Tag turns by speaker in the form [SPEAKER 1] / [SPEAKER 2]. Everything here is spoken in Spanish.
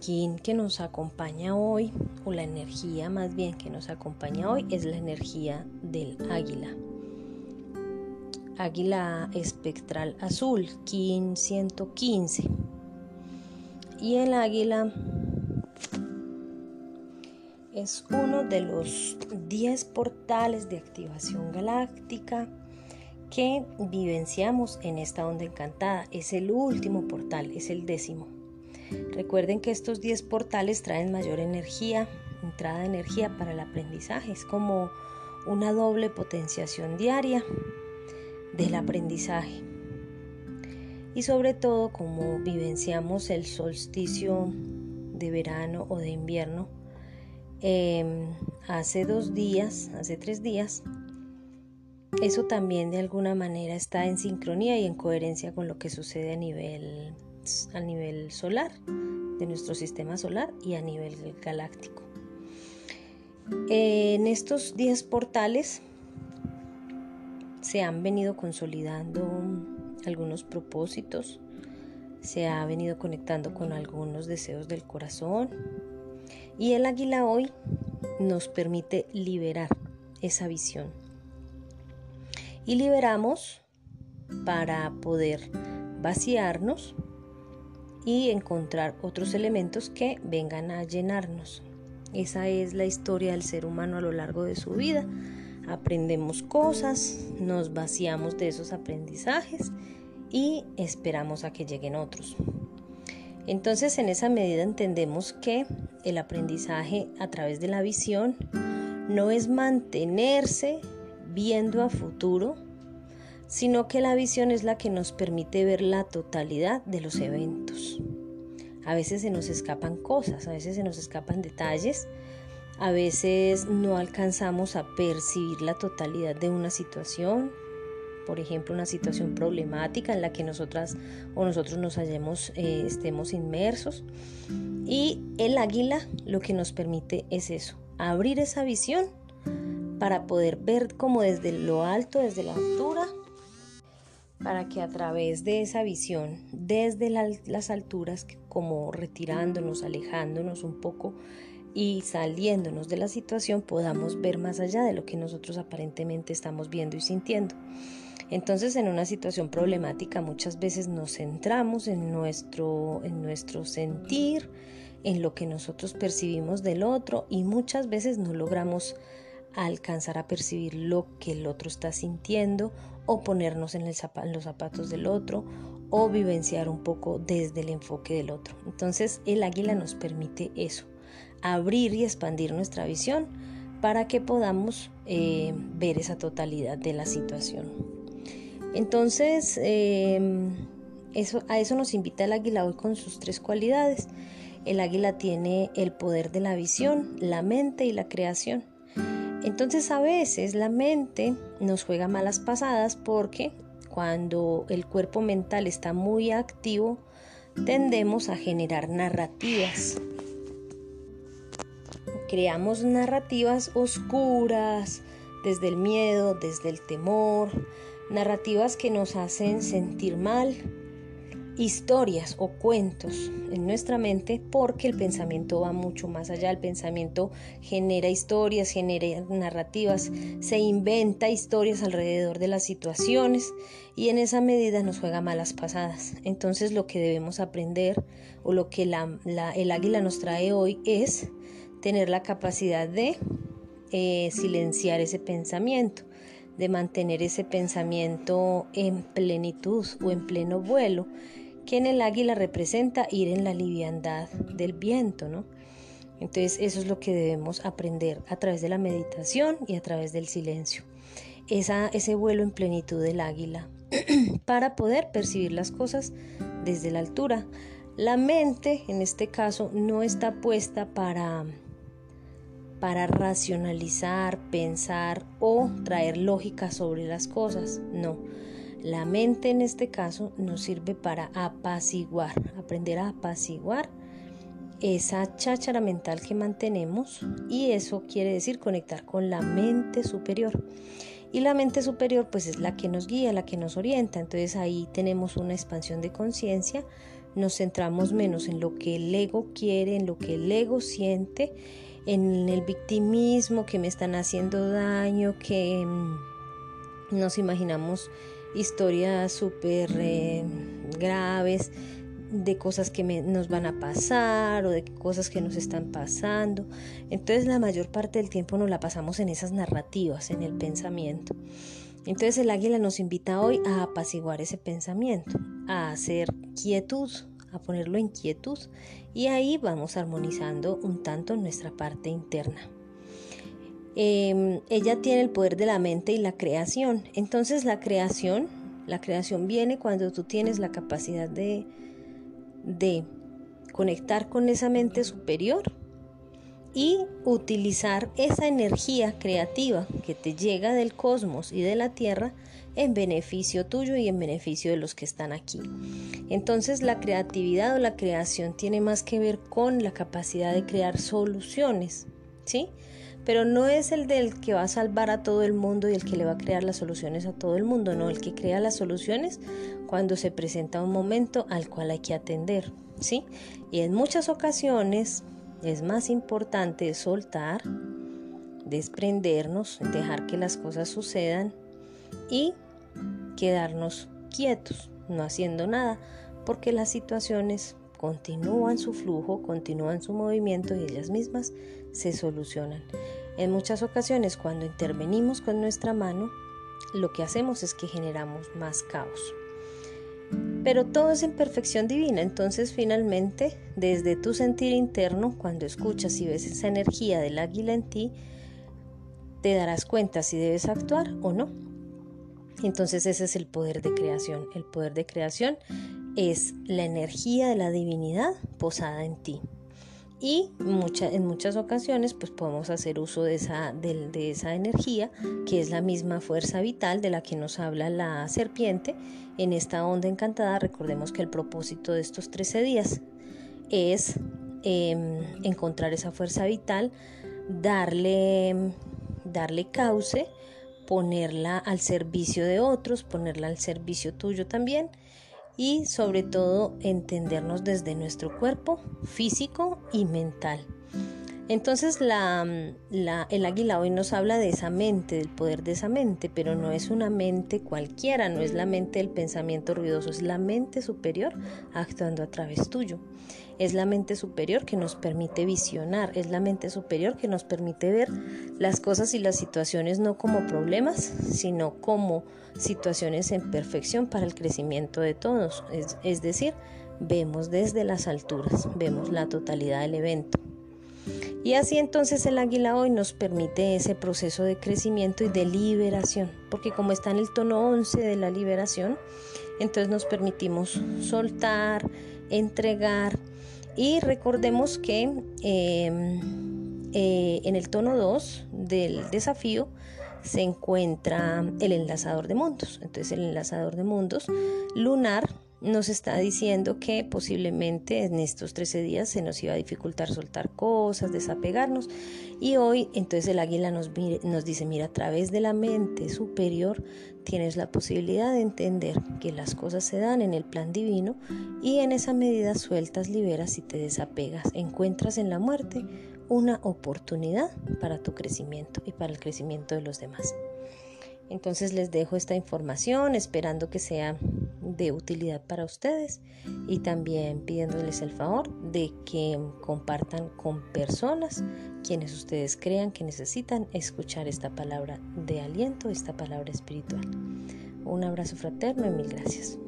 [SPEAKER 1] kin que nos acompaña hoy, o la energía más bien que nos acompaña hoy, es la energía del águila. Águila espectral azul, kin 115. Y el águila es uno de los 10 portales de activación galáctica que vivenciamos en esta onda encantada. Es el último portal, es el décimo. Recuerden que estos 10 portales traen mayor energía, entrada de energía para el aprendizaje. Es como una doble potenciación diaria del aprendizaje. Y sobre todo como vivenciamos el solsticio de verano o de invierno, em, hace dos días, hace tres días, eso también de alguna manera está en sincronía y en coherencia con lo que sucede a nivel a nivel solar, de nuestro sistema solar y a nivel galáctico. En estos 10 portales se han venido consolidando algunos propósitos, se ha venido conectando con algunos deseos del corazón y el águila hoy nos permite liberar esa visión. Y liberamos para poder vaciarnos y encontrar otros elementos que vengan a llenarnos. Esa es la historia del ser humano a lo largo de su vida. Aprendemos cosas, nos vaciamos de esos aprendizajes y esperamos a que lleguen otros. Entonces en esa medida entendemos que el aprendizaje a través de la visión no es mantenerse viendo a futuro, sino que la visión es la que nos permite ver la totalidad de los eventos. A veces se nos escapan cosas, a veces se nos escapan detalles, a veces no alcanzamos a percibir la totalidad de una situación, por ejemplo, una situación problemática en la que nosotras o nosotros nos hallemos, eh, estemos inmersos. Y el águila lo que nos permite es eso, abrir esa visión para poder ver como desde lo alto, desde la altura, para que a través de esa visión, desde las alturas, como retirándonos, alejándonos un poco y saliéndonos de la situación, podamos ver más allá de lo que nosotros aparentemente estamos viendo y sintiendo. Entonces, en una situación problemática muchas veces nos centramos en nuestro, en nuestro sentir, en lo que nosotros percibimos del otro y muchas veces no logramos alcanzar a percibir lo que el otro está sintiendo o ponernos en, los zapatos del otro o vivenciar un poco desde el enfoque del otro. Entonces el águila nos permite eso, abrir y expandir nuestra visión para que podamos eh, ver esa totalidad de la situación. Entonces, em, eso, a eso nos invita el águila hoy con sus tres cualidades. El águila tiene el poder de la visión, la mente y la creación. Entonces a veces la mente nos juega malas pasadas porque cuando el cuerpo mental está muy activo, tendemos a generar narrativas. Creamos narrativas oscuras, desde el miedo, desde el temor, narrativas que nos hacen sentir mal, historias o cuentos en nuestra mente porque el pensamiento va mucho más allá. El pensamiento genera historias, genera narrativas, se inventa historias alrededor de las situaciones y en esa medida nos juega malas pasadas. Entonces lo que debemos aprender o lo que el águila nos trae hoy es tener la capacidad de eh, silenciar ese pensamiento de mantener ese pensamiento en plenitud o en pleno vuelo que en el águila representa ir en la liviandad del viento, ¿no? Entonces eso es lo que debemos aprender a través de la meditación y a través del silencio. Esa, ese vuelo en plenitud del águila para poder percibir las cosas desde la altura. La mente, en este caso, no está puesta para, para racionalizar, pensar o traer lógica sobre las cosas. No la mente en este caso nos sirve para apaciguar, aprender a apaciguar esa cháchara mental que mantenemos y eso quiere decir conectar con la mente superior. Y la mente superior pues es la que nos guía, la que nos orienta. Entonces ahí tenemos una expansión de conciencia nos centramos menos en lo que el ego quiere, en lo que el ego siente, en el victimismo, que me están haciendo daño, que mm, nos imaginamos historias súper eh, graves de cosas que nos van a pasar o de cosas que nos están pasando. Entonces la mayor parte del tiempo nos la pasamos en esas narrativas, en el pensamiento. Entonces el águila nos invita hoy a apaciguar ese pensamiento, a hacer quietud, a ponerlo en quietud y ahí vamos armonizando un tanto nuestra parte interna. Em, ella tiene el poder de la mente y la creación. Entonces la creación, la creación viene cuando tú tienes la capacidad de de conectar con esa mente superior y utilizar esa energía creativa que te llega del cosmos y de la tierra en beneficio tuyo y en beneficio de los que están aquí. Entonces la creatividad o la creación tiene más que ver con la capacidad de crear soluciones, ¿sí? Pero no es el del que va a salvar a todo el mundo y el que le va a crear las soluciones a todo el mundo, no, el que crea las soluciones cuando se presenta un momento al cual hay que atender, ¿sí? Y en muchas ocasiones es más importante soltar, desprendernos, dejar que las cosas sucedan y quedarnos quietos, no haciendo nada, porque las situaciones continúan su flujo, continúan su movimiento y ellas mismas se solucionan. En muchas ocasiones cuando intervenimos con nuestra mano, lo que hacemos es que generamos más caos. Pero todo es en perfección divina, entonces finalmente, desde tu sentir interno, cuando escuchas y ves esa energía del águila en ti, te darás cuenta si debes actuar o no. Entonces ese es el poder de creación. El poder de creación es la energía de la divinidad posada en ti y en muchas ocasiones pues podemos hacer uso de esa, de, esa energía que es la misma fuerza vital de la que nos habla la serpiente en esta onda encantada. Recordemos que el propósito de estos 13 días es em, encontrar esa fuerza vital darle darle cauce ponerla al servicio de otros ponerla al servicio tuyo también y sobre todo entendernos desde nuestro cuerpo físico y mental. Entonces el águila hoy nos habla de esa mente, del poder de esa mente, pero no es una mente cualquiera, no es la mente del pensamiento ruidoso, es la mente superior actuando a través tuyo. Es la mente superior que nos permite visionar, es la mente superior que nos permite ver las cosas y las situaciones no como problemas, sino como situaciones en perfección para el crecimiento de todos. Es decir, vemos desde las alturas, vemos la totalidad del evento. Y así entonces el águila hoy nos permite ese proceso de crecimiento y de liberación, porque como está en el tono 11 de la liberación, entonces nos permitimos soltar, entregar y recordemos que em, eh, en el tono 2 del desafío se encuentra el enlazador de mundos. Entonces el enlazador de mundos lunar nos está diciendo que posiblemente en estos 13 días se nos iba a dificultar soltar cosas, desapegarnos. Y hoy entonces el águila nos, nos dice, mira, a través de la mente superior tienes la posibilidad de entender que las cosas se dan en el plan divino y en esa medida sueltas, liberas y te desapegas. Encuentras en la muerte una oportunidad para tu crecimiento y para el crecimiento de los demás. Entonces les dejo esta información esperando que sea de utilidad para ustedes y también pidiéndoles el favor de que compartan con personas quienes ustedes crean que necesitan escuchar esta palabra de aliento, esta palabra espiritual. Un abrazo fraterno y mil gracias.